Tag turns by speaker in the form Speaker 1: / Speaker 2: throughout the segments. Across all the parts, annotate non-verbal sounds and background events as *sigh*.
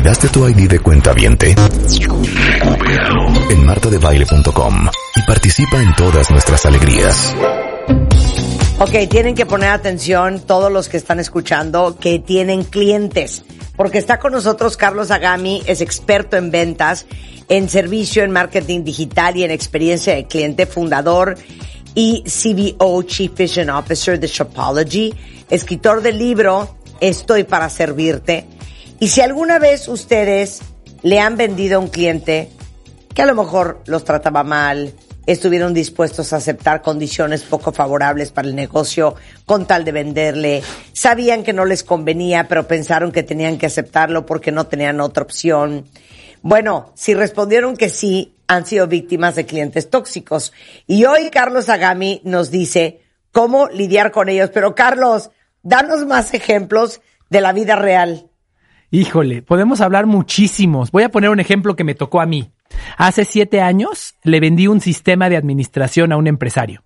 Speaker 1: ¿Olvidaste tu ID de cuenta viente? En martadebaile.com y participa en todas nuestras alegrías.
Speaker 2: Ok, tienen que poner atención todos los que están escuchando que tienen clientes, porque está con nosotros Carlos Agami, es experto en ventas, en servicio, en marketing digital y en experiencia de cliente, fundador y CBO, Chief Vision Officer de Shopology, escritor del libro Estoy para servirte y si alguna vez ustedes le han vendido a un cliente que a lo mejor los trataba mal, estuvieron dispuestos a aceptar condiciones poco favorables para el negocio con tal de venderle, sabían que no les convenía, pero pensaron que tenían que aceptarlo porque no tenían otra opción. Bueno, si respondieron que sí, han sido víctimas de clientes tóxicos. Y hoy Carlos Agami nos dice cómo lidiar con ellos. Pero Carlos, danos más ejemplos de la vida real.
Speaker 3: Híjole, podemos hablar muchísimos. Voy a poner un ejemplo que me tocó a mí. Hace siete años le vendí un sistema de administración a un empresario.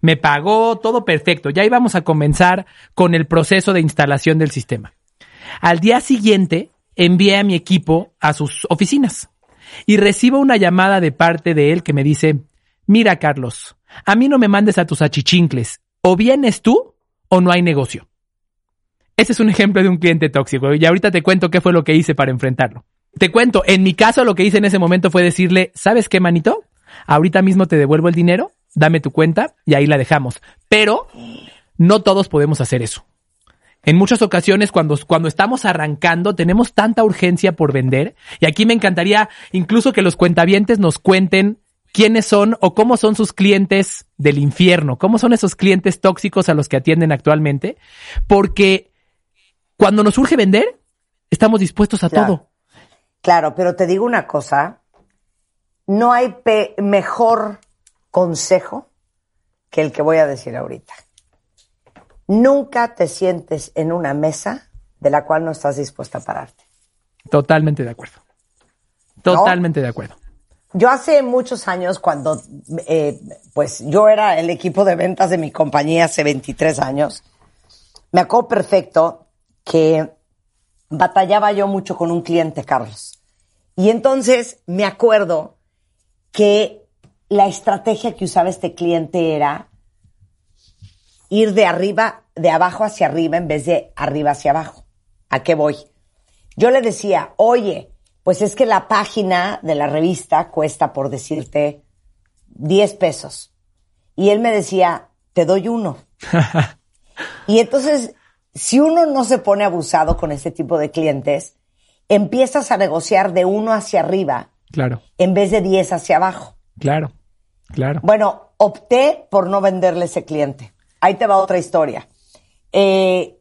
Speaker 3: Me pagó todo perfecto. Ya íbamos a comenzar con el proceso de instalación del sistema. Al día siguiente envié a mi equipo a sus oficinas y recibo una llamada de parte de él que me dice, mira Carlos, a mí no me mandes a tus achichincles. O vienes tú o no hay negocio. Ese es un ejemplo de un cliente tóxico y ahorita te cuento qué fue lo que hice para enfrentarlo. Te cuento, en mi caso lo que hice en ese momento fue decirle, ¿sabes qué, manito? Ahorita mismo te devuelvo el dinero, dame tu cuenta y ahí la dejamos. Pero no todos podemos hacer eso. En muchas ocasiones cuando, cuando estamos arrancando tenemos tanta urgencia por vender y aquí me encantaría incluso que los cuentavientes nos cuenten quiénes son o cómo son sus clientes del infierno, cómo son esos clientes tóxicos a los que atienden actualmente, porque cuando nos urge vender, estamos dispuestos a todo.
Speaker 2: Claro, pero te digo una cosa, no hay mejor consejo que el que voy a decir ahorita. Nunca te sientes en una mesa de la cual no estás dispuesta a pararte.
Speaker 3: Totalmente de acuerdo. Totalmente de acuerdo.
Speaker 2: Yo hace muchos años, cuando eh, pues yo era el equipo de ventas de mi compañía hace 23 años, me acuerdo perfecto que batallaba yo mucho con un cliente, Carlos. Y entonces me acuerdo que la estrategia que usaba este cliente era ir de arriba, de abajo hacia arriba en vez de arriba hacia abajo. ¿A qué voy? Yo le decía, oye, pues es que la página de la revista cuesta, por decirte, 10 pesos. Y él me decía, te doy uno. *laughs* y entonces si uno no se pone abusado con este tipo de clientes, empiezas a negociar de uno hacia arriba.
Speaker 3: Claro.
Speaker 2: En vez de diez hacia abajo.
Speaker 3: Claro, claro.
Speaker 2: Bueno, opté por no venderle ese cliente. Ahí te va otra historia. Eh,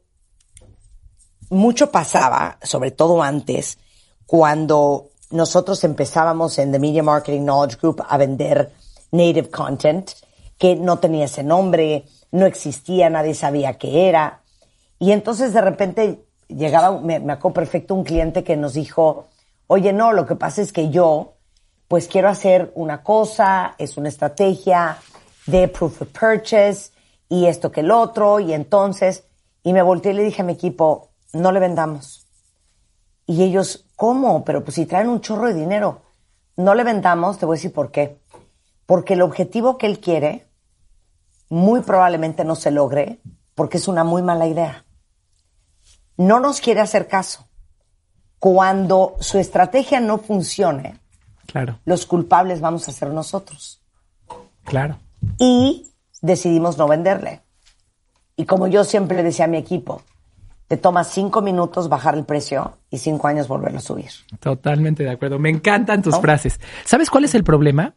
Speaker 2: mucho pasaba, sobre todo antes, cuando nosotros empezábamos en The Media Marketing Knowledge Group a vender native content, que no tenía ese nombre, no existía, nadie sabía qué era. Y entonces de repente llegaba, me, me perfecto, un cliente que nos dijo, oye, no, lo que pasa es que yo, pues quiero hacer una cosa, es una estrategia de proof of purchase y esto que el otro, y entonces, y me volteé y le dije a mi equipo, no le vendamos. Y ellos, ¿cómo? Pero pues si traen un chorro de dinero, no le vendamos, te voy a decir por qué. Porque el objetivo que él quiere muy probablemente no se logre porque es una muy mala idea no nos quiere hacer caso. Cuando su estrategia no funcione,
Speaker 3: claro.
Speaker 2: los culpables vamos a ser nosotros.
Speaker 3: Claro.
Speaker 2: Y decidimos no venderle. Y como yo siempre le decía a mi equipo, te toma cinco minutos bajar el precio y cinco años volverlo a subir.
Speaker 3: Totalmente de acuerdo. Me encantan tus frases. ¿Sabes cuál es el problema?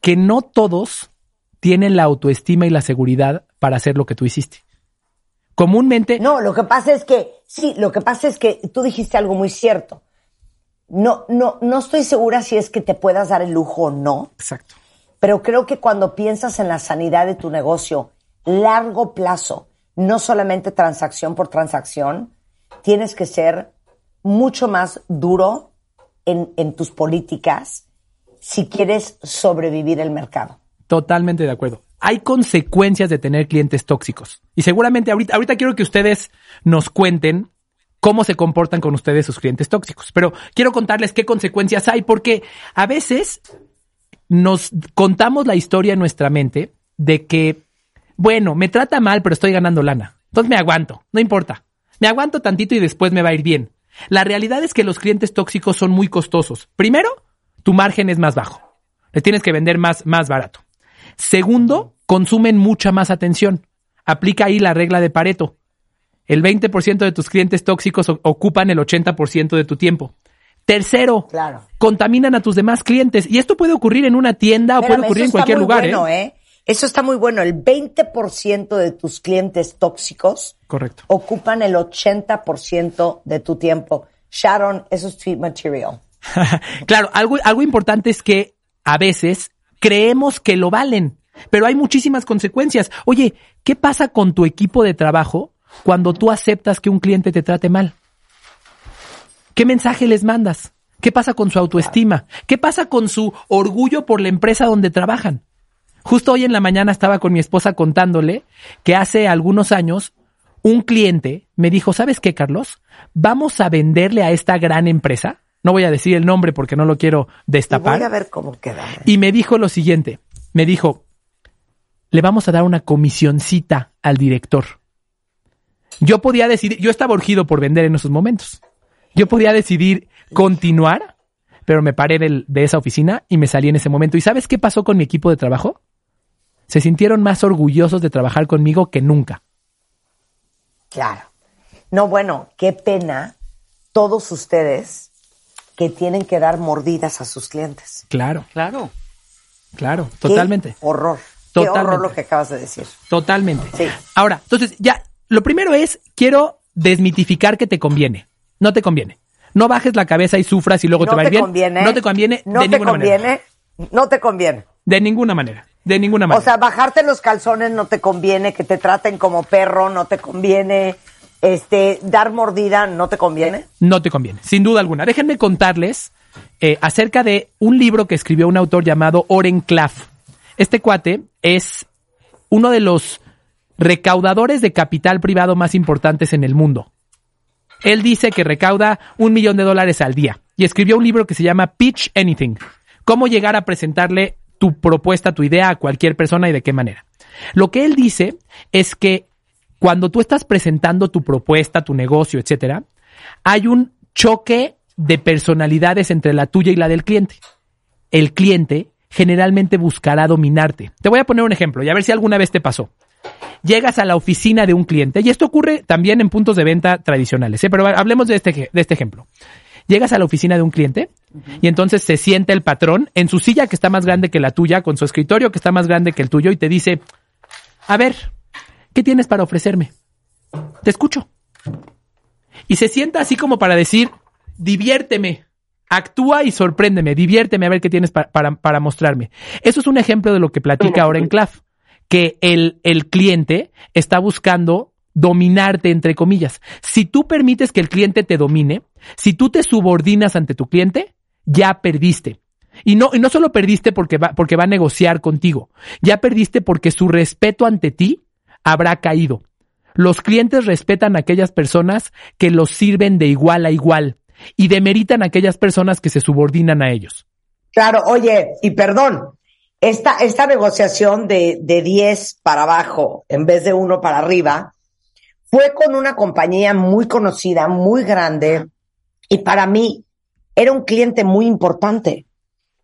Speaker 3: Que no todos tienen la autoestima y la seguridad para hacer lo que tú hiciste. Comúnmente.
Speaker 2: No, lo que pasa es que, sí, lo que pasa es que tú dijiste algo muy cierto. no, no, no estoy segura si es que te puedas dar el lujo o no,
Speaker 3: Exacto.
Speaker 2: pero creo que cuando piensas en la sanidad de tu negocio, largo plazo, no solamente transacción por transacción, tienes que ser mucho más duro en, en tus políticas si quieres sobrevivir el mercado.
Speaker 3: Totalmente de acuerdo. Hay consecuencias de tener clientes tóxicos. Y seguramente ahorita, ahorita quiero que ustedes nos cuenten cómo se comportan con ustedes sus clientes tóxicos. Pero quiero contarles qué consecuencias hay, porque a veces nos contamos la historia en nuestra mente de que, bueno, me trata mal, pero estoy ganando lana. Entonces me aguanto, no importa. Me aguanto tantito y después me va a ir bien. La realidad es que los clientes tóxicos son muy costosos. Primero, tu margen es más bajo. Le tienes que vender más, más barato. Segundo, consumen mucha más atención. Aplica ahí la regla de Pareto. El 20% de tus clientes tóxicos ocupan el 80% de tu tiempo. Tercero,
Speaker 2: Claro.
Speaker 3: contaminan a tus demás clientes. Y esto puede ocurrir en una tienda o puede ocurrir en cualquier lugar.
Speaker 2: bueno,
Speaker 3: ¿eh?
Speaker 2: ¿eh? Eso está muy bueno. El 20% de tus clientes tóxicos
Speaker 3: Correcto.
Speaker 2: ocupan el 80% de tu tiempo. Sharon, eso es tweet material. *laughs*
Speaker 3: claro, algo, algo importante es que a veces creemos que lo valen, pero hay muchísimas consecuencias. Oye, ¿qué pasa con tu equipo de trabajo cuando tú aceptas que un cliente te trate mal? ¿Qué mensaje les mandas? ¿Qué pasa con su autoestima? ¿Qué pasa con su orgullo por la empresa donde trabajan? Justo hoy en la mañana estaba con mi esposa contándole que hace algunos años un cliente me dijo, ¿sabes qué, Carlos? Vamos a venderle a esta gran empresa. No voy a decir el nombre porque no lo quiero
Speaker 2: Y
Speaker 3: destapar.
Speaker 2: voy a ver cómo queda.
Speaker 3: Y me dijo lo siguiente, me dijo, le vamos a dar una comisioncita al director. Yo podía decidir, yo estaba urgido por vender en esos momentos. Yo podía decidir continuar, pero me paré del- de esa oficina y me salí en ese momento. ¿Y sabes qué pasó con mi equipo de trabajo? Se sintieron más orgullosos de trabajar conmigo que nunca.
Speaker 2: Claro. No, bueno, qué pena todos ustedes que tienen que dar mordidas a sus clientes.
Speaker 3: Claro,
Speaker 4: Claro.
Speaker 3: claro,
Speaker 2: Qué
Speaker 3: totalmente.
Speaker 2: horror. Qué horror lo que acabas de decir.
Speaker 3: Totalmente.
Speaker 2: Sí.
Speaker 3: Ahora, entonces, ya, lo primero es, quiero desmitificar que te conviene. No te conviene. No bajes la cabeza y sufras y luego
Speaker 2: no
Speaker 3: te va a ir
Speaker 2: te
Speaker 3: bien.
Speaker 2: conviene.
Speaker 3: No te conviene
Speaker 2: No
Speaker 3: de
Speaker 2: te
Speaker 3: ninguna manera.
Speaker 2: conviene. No te conviene.
Speaker 3: De ninguna manera. De ninguna manera.
Speaker 2: O sea, bajarte los calzones no te conviene, que te traten como perro no te conviene, este, dar mordida no te conviene.
Speaker 3: no te conviene, sin duda alguna. Déjenme contarles eh, acerca de un libro que escribió un autor llamado Oren Klaff. Este cuate es uno de los recaudadores de capital privado más importantes en el mundo. Él dice que recauda un millón de dólares al día y escribió un libro que se llama Pitch Anything. Cómo llegar a presentarle tu propuesta, tu idea a cualquier persona y de qué manera. Lo que él dice es que cuando tú estás presentando tu propuesta, tu negocio, etcétera, hay un choque de personalidades entre la tuya y la del cliente. El cliente generalmente buscará dominarte. Te voy a poner un ejemplo y a ver si alguna vez te pasó. Llegas a la oficina de un cliente, y esto ocurre también en puntos de venta tradicionales, ¿eh? pero hablemos de este, de este ejemplo. Llegas a la oficina de un cliente y entonces se sienta el patrón en su silla que está más grande que la tuya, con su escritorio que está más grande que el tuyo y te dice, a ver, ¿qué tienes para ofrecerme? Te escucho. Y se sienta así como para decir, diviérteme, actúa y sorpréndeme, diviérteme a ver qué tienes pa- para, para mostrarme. Eso es un ejemplo de lo que platica ahora en Claf, que el, el cliente está buscando dominarte, entre comillas. Si tú permites que el cliente te domine, si tú te subordinas ante tu cliente, ya perdiste. Y no, y no solo perdiste porque va, porque va a negociar contigo, ya perdiste porque su respeto ante ti habrá caído. Los clientes respetan a aquellas personas que los sirven de igual a igual y demeritan a aquellas personas que se subordinan a ellos.
Speaker 2: Claro, oye, y perdón, esta, esta negociación de, de 10 para abajo en vez de uno para arriba fue con una compañía muy conocida, muy grande, y para mí era un cliente muy importante.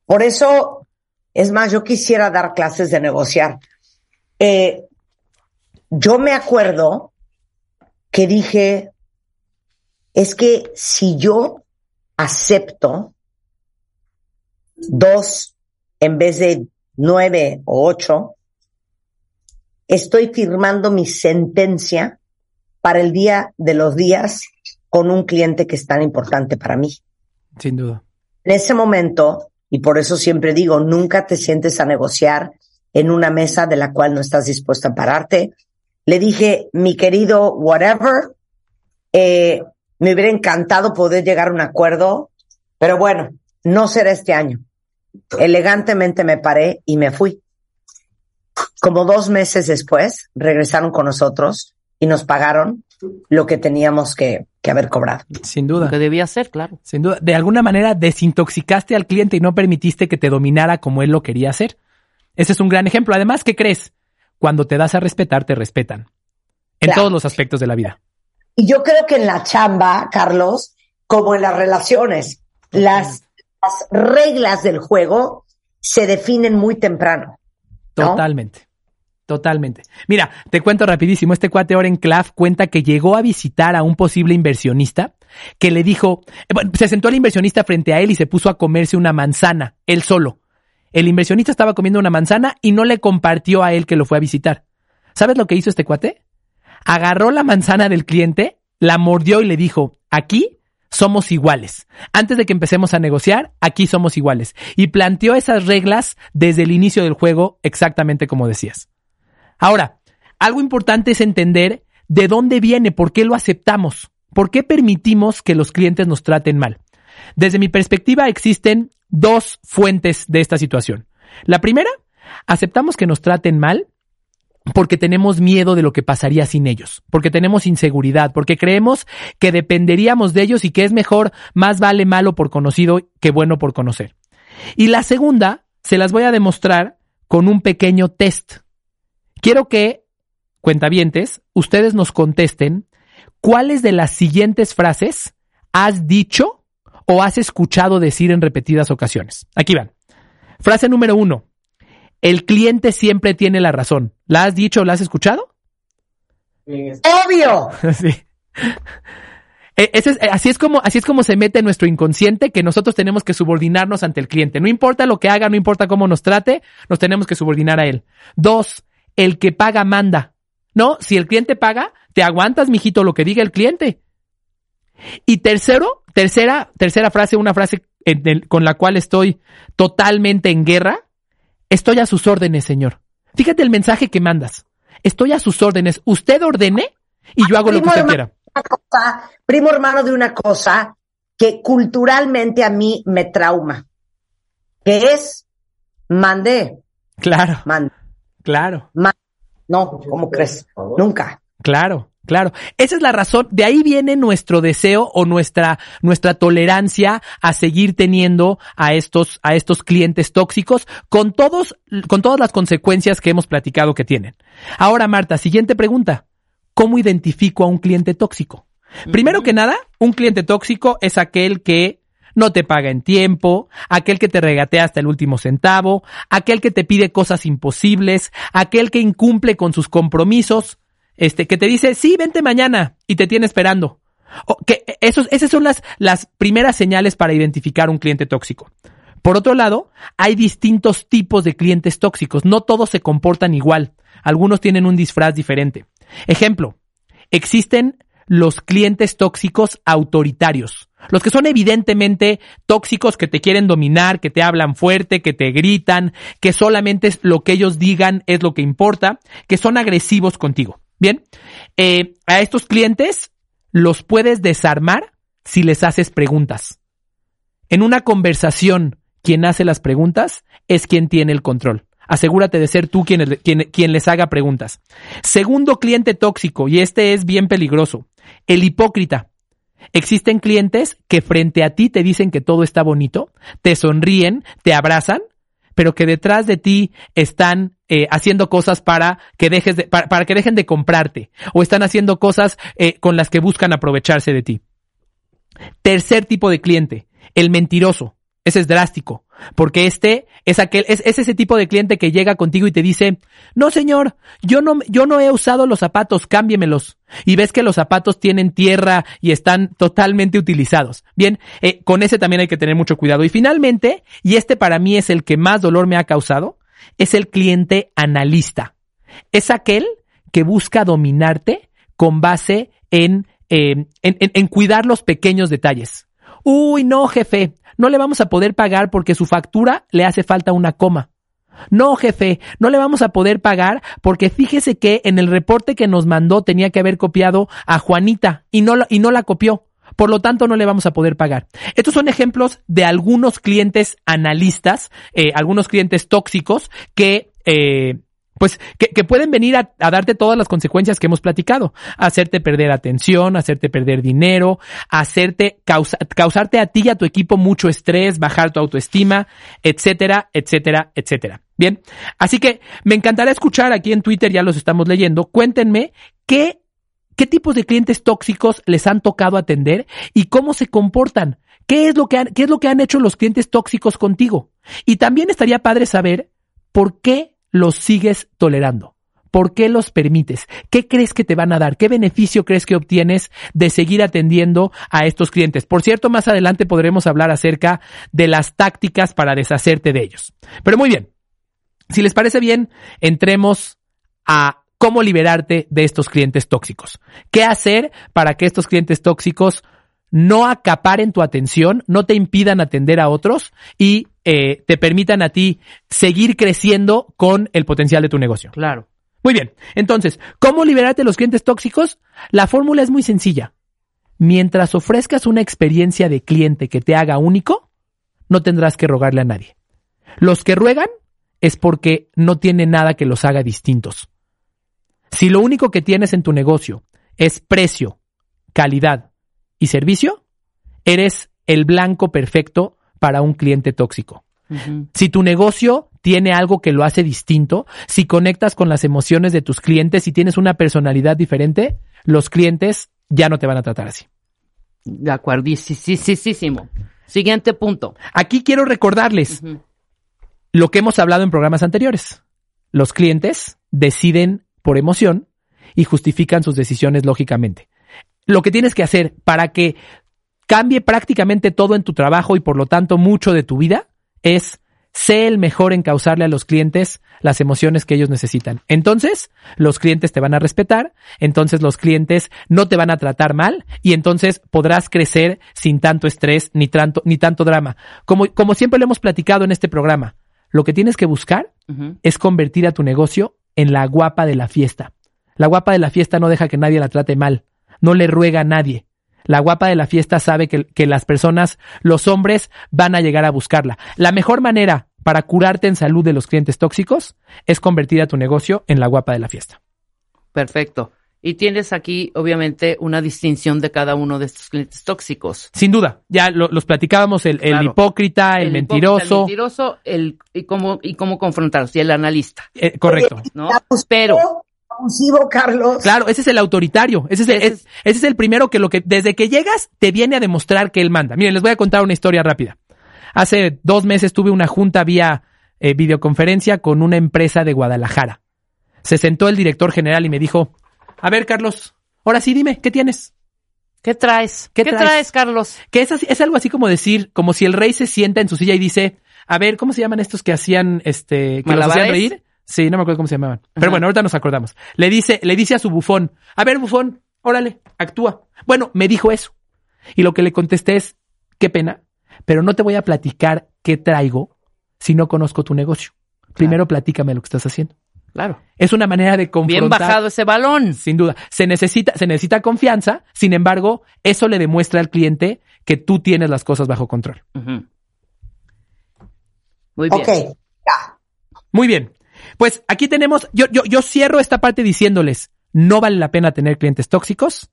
Speaker 2: Por eso, es más, yo quisiera dar clases de negociar. Eh, yo me acuerdo que dije, es que si yo acepto dos en vez de nueve o ocho, estoy firmando mi sentencia para el día de los días con un cliente que es tan importante para mí.
Speaker 3: Sin duda.
Speaker 2: En ese momento, y por eso siempre digo, nunca te sientes a negociar en una mesa de la cual no estás dispuesto a pararte. Le dije, mi querido whatever, eh, me hubiera encantado poder llegar a un acuerdo, pero bueno, no será este año. Elegantemente me paré y me fui. Como dos meses después, regresaron con nosotros y nos pagaron lo que teníamos que, que haber cobrado.
Speaker 3: Sin duda.
Speaker 4: Lo que debía ser, claro.
Speaker 3: Sin duda. De alguna manera desintoxicaste al cliente y no permitiste que te dominara como él lo quería hacer. Ese es un gran ejemplo. Además, ¿qué crees? Cuando te das a respetar, te respetan. En
Speaker 2: Claro.
Speaker 3: todos los aspectos de la vida.
Speaker 2: Y yo creo que en la chamba, Carlos, como en las relaciones, las, las reglas del juego se definen muy temprano. ¿no?
Speaker 3: Totalmente. Totalmente. Mira, te cuento rapidísimo. Este cuate Oren Claff cuenta que llegó a visitar a un posible inversionista que le dijo, eh, bueno, se sentó el inversionista frente a él y se puso a comerse una manzana, él solo. El inversionista estaba comiendo una manzana y no le compartió a él que lo fue a visitar. ¿Sabes lo que hizo este cuate? Agarró la manzana del cliente, la mordió y le dijo, aquí somos iguales. Antes de que empecemos a negociar, aquí somos iguales. Y planteó esas reglas desde el inicio del juego exactamente como decías. Ahora, algo importante es entender de dónde viene, por qué lo aceptamos, por qué permitimos que los clientes nos traten mal. Desde mi perspectiva existen dos fuentes de esta situación. La primera, aceptamos que nos traten mal porque tenemos miedo de lo que pasaría sin ellos, porque tenemos inseguridad, porque creemos que dependeríamos de ellos y que es mejor, más vale malo por conocido que bueno por conocer. Y la segunda, se las voy a demostrar con un pequeño test. Quiero que, cuentavientes, ustedes nos contesten cuáles de las siguientes frases has dicho o has escuchado decir en repetidas ocasiones. Aquí van. Frase número uno. El cliente siempre tiene la razón. ¿La has dicho o la has escuchado?
Speaker 2: Obvio. *laughs*
Speaker 3: Sí. Eh, ese es- eh, así, es como, así es como se mete en nuestro inconsciente que nosotros tenemos que subordinarnos ante el cliente. No importa lo que haga, no importa cómo nos trate, nos tenemos que subordinar a él. Dos, el que paga manda. No, si el cliente paga, te aguantas, mijito, lo que diga el cliente. Y tercero, tercera, tercera frase, una frase en el- con la cual estoy totalmente en guerra. Estoy a sus órdenes, señor. Fíjate el mensaje que mandas. Estoy a sus órdenes. Usted ordene y yo hago lo que usted quiera.
Speaker 2: cosa, primo hermano de una cosa que culturalmente a mí me trauma, que es mandé,
Speaker 3: Claro,
Speaker 2: mandé.
Speaker 3: claro,
Speaker 2: No, ¿cómo crees? Nunca.
Speaker 3: claro, claro. Esa es la razón. De ahí viene nuestro deseo o nuestra, nuestra tolerancia a seguir teniendo a estos, a estos clientes tóxicos con todos, con todas las consecuencias que hemos platicado que tienen. Ahora, Marta, siguiente pregunta. ¿Cómo identifico a un cliente tóxico? Primero que nada, un cliente tóxico es aquel que no te paga en tiempo, aquel que te regatea hasta el último centavo, aquel que te pide cosas imposibles, aquel que incumple con sus compromisos, este, que te dice, sí, vente mañana y te tiene esperando. Que esos, esas son las, las primeras señales para identificar un cliente tóxico. Por otro lado, hay distintos tipos de clientes tóxicos. No todos se comportan igual. Algunos tienen un disfraz diferente. Ejemplo, existen los clientes tóxicos autoritarios. Los que son evidentemente tóxicos, que te quieren dominar, que te hablan fuerte, que te gritan, que solamente lo que ellos digan es lo que importa, que son agresivos contigo. Bien, eh, a estos clientes los puedes desarmar si les haces preguntas. En una conversación, quien hace las preguntas es quien tiene el control. Asegúrate de ser tú quien, quien, quien, les haga preguntas. Segundo cliente tóxico, y este es bien peligroso, el hipócrita. Existen clientes que frente a ti te dicen que todo está bonito, te sonríen, te abrazan, pero que detrás de ti están eh, haciendo cosas para que dejes de, para, para, que dejen de comprarte o están haciendo cosas eh, con las que buscan aprovecharse de ti. Tercer tipo de cliente, el mentiroso. Ese es drástico, porque este es aquel, es, es, ese tipo de cliente que llega contigo y te dice, no señor, yo no, yo no he usado los zapatos, cámbiemelos. Y ves que los zapatos tienen tierra y están totalmente utilizados. Bien, eh, con ese también hay que tener mucho cuidado. Y finalmente, y este para mí es el que más dolor me ha causado, es el cliente analista. Es aquel que busca dominarte con base en, eh, en, en, en cuidar los pequeños detalles. Uy, no, jefe, no le vamos a poder pagar porque su factura le hace falta una coma. No, jefe, no le vamos a poder pagar porque fíjese que en el reporte que nos mandó tenía que haber copiado a Juanita y no, y no la copió. Por lo tanto, no le vamos a poder pagar. Estos son ejemplos de algunos clientes analistas, eh, algunos clientes tóxicos que, eh, pues, que, que pueden venir a, a darte todas las consecuencias que hemos platicado. Hacerte perder atención, hacerte perder dinero, hacerte, causa- causarte a ti y a tu equipo mucho estrés, bajar tu autoestima, etcétera, etcétera, etcétera. Bien. Así que me encantará escuchar aquí en Twitter, ya los estamos leyendo. Cuéntenme qué ¿Qué tipos de clientes tóxicos les han tocado atender y cómo se comportan? ¿Qué es lo que han, qué es lo que han hecho los clientes tóxicos contigo? Y también estaría padre saber por qué los sigues tolerando. ¿Por qué los permites? ¿Qué crees que te van a dar? ¿Qué beneficio crees que obtienes de seguir atendiendo a estos clientes? Por cierto, más adelante podremos hablar acerca de las tácticas para deshacerte de ellos. Pero muy bien. Si les parece bien, entremos a cómo liberarte de estos clientes tóxicos. ¿Qué hacer para que estos clientes tóxicos no acaparen tu atención, no te impidan atender a otros y eh, te permitan a ti seguir creciendo con el potencial de tu negocio?
Speaker 4: Claro.
Speaker 3: Muy bien. Entonces, ¿cómo liberarte de los clientes tóxicos? La fórmula es muy sencilla. Mientras ofrezcas una experiencia de cliente que te haga único, no tendrás que rogarle a nadie. Los que ruegan es porque no tiene nada que los haga distintos. Si lo único que tienes en tu negocio es precio, calidad y servicio, eres el blanco perfecto para un cliente tóxico. Si tu negocio tiene algo que lo hace distinto, si conectas con las emociones de tus clientes y tienes una personalidad diferente, los clientes ya no te van a tratar así.
Speaker 4: De acuerdísimo. Siguiente punto.
Speaker 3: Aquí quiero recordarles lo que hemos hablado en programas anteriores. Los clientes deciden por emoción y justifican sus decisiones lógicamente. Lo que tienes que hacer para que cambie prácticamente todo en tu trabajo y por lo tanto mucho de tu vida es sé el mejor en causarle a los clientes las emociones que ellos necesitan. Entonces, los clientes te van a respetar, entonces los clientes no te van a tratar mal y entonces podrás crecer sin tanto estrés ni tanto, ni tanto drama. Como, como siempre lo hemos platicado en este programa, lo que tienes que buscar es convertir a tu negocio en la guapa de la fiesta. La guapa de la fiesta no deja que nadie la trate mal, no le ruega a nadie. La guapa de la fiesta sabe que, que las personas, los hombres, van a llegar a buscarla. La mejor manera para curarte en salud de los clientes tóxicos es convertir a tu negocio en la guapa de la fiesta.
Speaker 4: Perfecto. Y tienes aquí, obviamente, una distinción de cada uno de estos clientes tóxicos.
Speaker 3: Sin duda, ya lo- los platicábamos, el, el hipócrita, el, mentiroso.
Speaker 4: El mentiroso, el, y cómo, y cómo confrontarlos, y el analista,
Speaker 3: eh, correcto.
Speaker 4: ¿no? Pero,
Speaker 2: abusivo, Carlos.
Speaker 3: Claro, ese es el autoritario. Ese es el,
Speaker 4: Ese
Speaker 3: es- ese es el primero que lo que, desde que llegas, te viene a demostrar que él manda. Miren, les voy a contar una historia rápida. Hace dos meses tuve una junta vía eh, videoconferencia con una empresa de Guadalajara. Se sentó el director general y me dijo, a ver, Carlos, ahora sí dime, ¿qué tienes?
Speaker 4: ¿qué traes?
Speaker 3: ¿Qué
Speaker 4: ¿Qué,
Speaker 3: traes?
Speaker 4: traes? Carlos?
Speaker 3: Que es, así- es algo así como decir, como si el rey se sienta en su silla y dice, a ver, ¿cómo se llaman estos que hacían, este, que los hacían reír? Sí, no me acuerdo cómo se llamaban. Pero
Speaker 4: Ajá.
Speaker 3: bueno, ahorita nos acordamos. Le dice, le dice a su bufón, a ver, bufón, órale, actúa. Bueno, me dijo eso. Y lo que le contesté es, qué pena, pero no te voy a platicar qué traigo si no conozco tu negocio. Primero platícame lo que estás haciendo.
Speaker 4: Claro.
Speaker 3: Es una manera de confrontar.
Speaker 4: Bien bajado ese balón.
Speaker 3: Sin duda. Se necesita, se necesita confianza. Sin embargo, eso le demuestra al cliente que tú tienes las cosas bajo control.
Speaker 4: Muy bien.
Speaker 2: Ok, ya.
Speaker 3: Muy bien. Pues aquí tenemos, yo, yo, yo cierro esta parte diciéndoles, no vale la pena tener clientes tóxicos.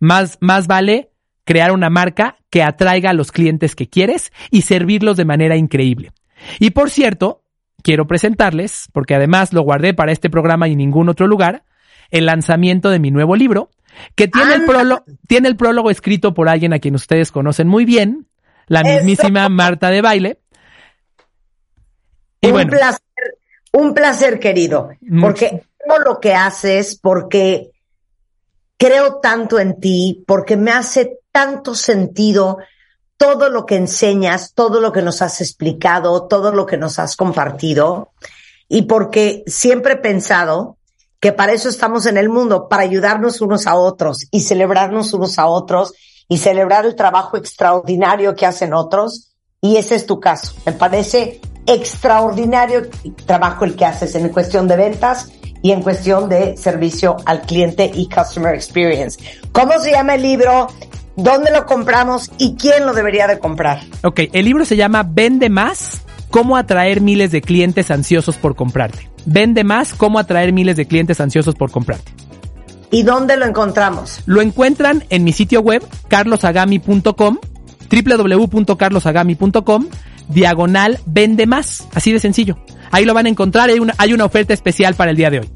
Speaker 3: Más, más vale crear una marca que atraiga a los clientes que quieres y servirlos de manera increíble. Y por cierto, quiero presentarles, porque además lo guardé para este programa y ningún otro lugar, el lanzamiento de mi nuevo libro, que tiene el,
Speaker 2: Anda.
Speaker 3: prólogo, tiene el prólogo escrito por alguien a quien ustedes conocen muy bien, la
Speaker 2: Eso.
Speaker 3: mismísima Marta de Baile. Y
Speaker 2: un
Speaker 3: bueno,
Speaker 2: placer, un placer, querido. Porque amo lo que haces, porque creo tanto en ti, porque me hace tanto sentido todo lo que enseñas, todo lo que nos has explicado, todo lo que nos has compartido, y porque siempre he pensado que para eso estamos en el mundo, para ayudarnos unos a otros y celebrarnos unos a otros y celebrar el trabajo extraordinario que hacen otros. Y ese es tu caso. Me parece extraordinario trabajo el que haces en cuestión de ventas y en cuestión de servicio al cliente y customer experience. ¿Cómo se llama el libro? ¿Dónde lo compramos y quién lo debería de comprar?
Speaker 3: Ok, el libro se llama Vende más, cómo atraer miles de clientes ansiosos por comprarte. Vende más, cómo atraer miles de clientes ansiosos por comprarte.
Speaker 2: ¿Y dónde lo encontramos?
Speaker 3: Lo encuentran en mi sitio web, carlosagami.com, www.carlosagami.com, diagonal vende más, así de sencillo. Ahí lo van a encontrar, hay una, hay una oferta especial para el día de hoy.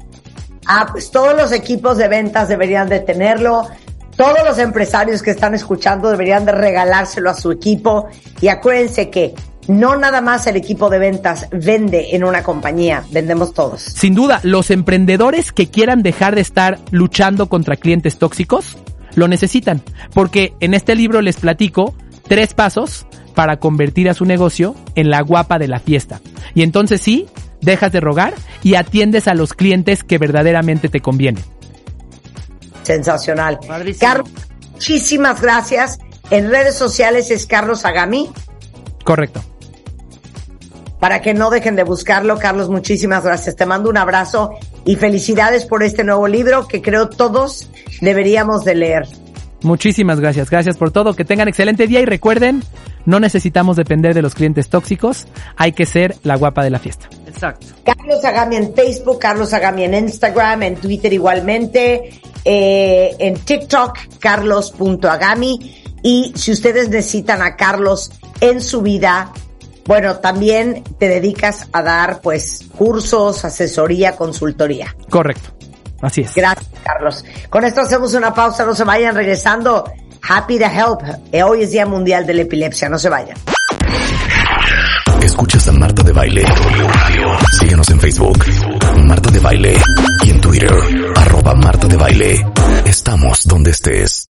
Speaker 2: Ah, pues todos los equipos de ventas deberían de tenerlo. Todos los empresarios que están escuchando deberían de regalárselo a su equipo. Y acuérdense que no nada más el equipo de ventas vende en una compañía, vendemos todos.
Speaker 3: Sin duda, los emprendedores que quieran dejar de estar luchando contra clientes tóxicos, lo necesitan. Porque en este libro les platico tres pasos para convertir a su negocio en la guapa de la fiesta. Y entonces sí, dejas de rogar y atiendes a los clientes que verdaderamente te convienen.
Speaker 2: Sensacional. Carlos, muchísimas gracias. En redes sociales es Carlos Agami.
Speaker 3: Correcto.
Speaker 2: Para que no dejen de buscarlo, Carlos, muchísimas gracias. Te mando un abrazo y felicidades por este nuevo libro que creo todos deberíamos de leer.
Speaker 3: Muchísimas gracias. Gracias por todo. Que tengan excelente día y recuerden, no necesitamos depender de los clientes tóxicos. Hay que ser la guapa de la fiesta.
Speaker 4: Exacto.
Speaker 2: Carlos Agami en Facebook, Carlos Agami en Instagram, en Twitter igualmente, eh, en TikTok, carlos.agami. Y si ustedes necesitan a Carlos en su vida, bueno, también te dedicas a dar pues cursos, asesoría, consultoría.
Speaker 3: Correcto. Así es.
Speaker 2: Gracias, Carlos. Con esto hacemos una pausa, no se vayan regresando. Happy to help. Hoy es Día Mundial de la Epilepsia, no se vayan.
Speaker 1: Escuchas a Marta de Baile. Síguenos en Facebook, Marta de Baile. Y en Twitter, arroba Marta de Baile. Estamos donde estés.